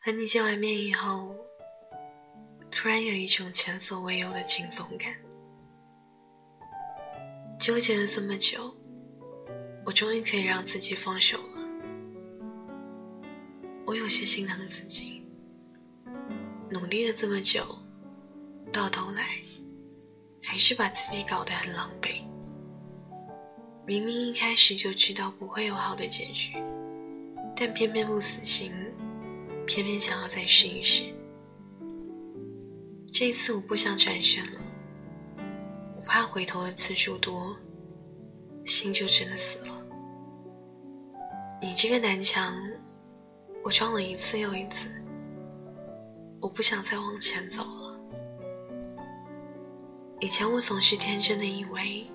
和你见完面以后，突然有一种前所未有的轻松感。纠结了这么久，我终于可以让自己放手了。我有些心疼自己，努力了这么久，到头来还是把自己搞得很狼狈。明明一开始就知道不会有好的结局，但偏偏不死心，偏偏想要再试一试。这一次我不想转身了，我怕回头的次数多，心就真的死了。你这个南墙，我撞了一次又一次，我不想再往前走了。以前我总是天真的以为。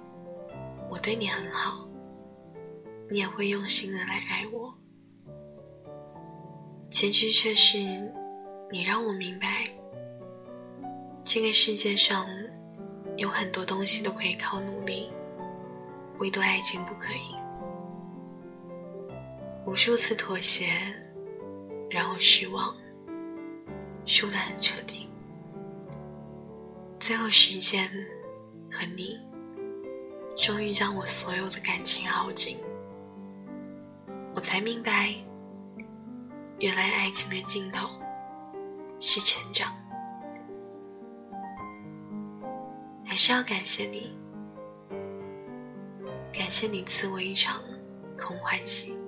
我对你很好，你也会用心的来爱我。结局却是，你让我明白，这个世界上有很多东西都可以靠努力，唯独爱情不可以。无数次妥协，然后失望，输得很彻底，最后时间和你。终于将我所有的感情耗尽，我才明白，原来爱情的尽头是成长。还是要感谢你，感谢你赐我一场空欢喜。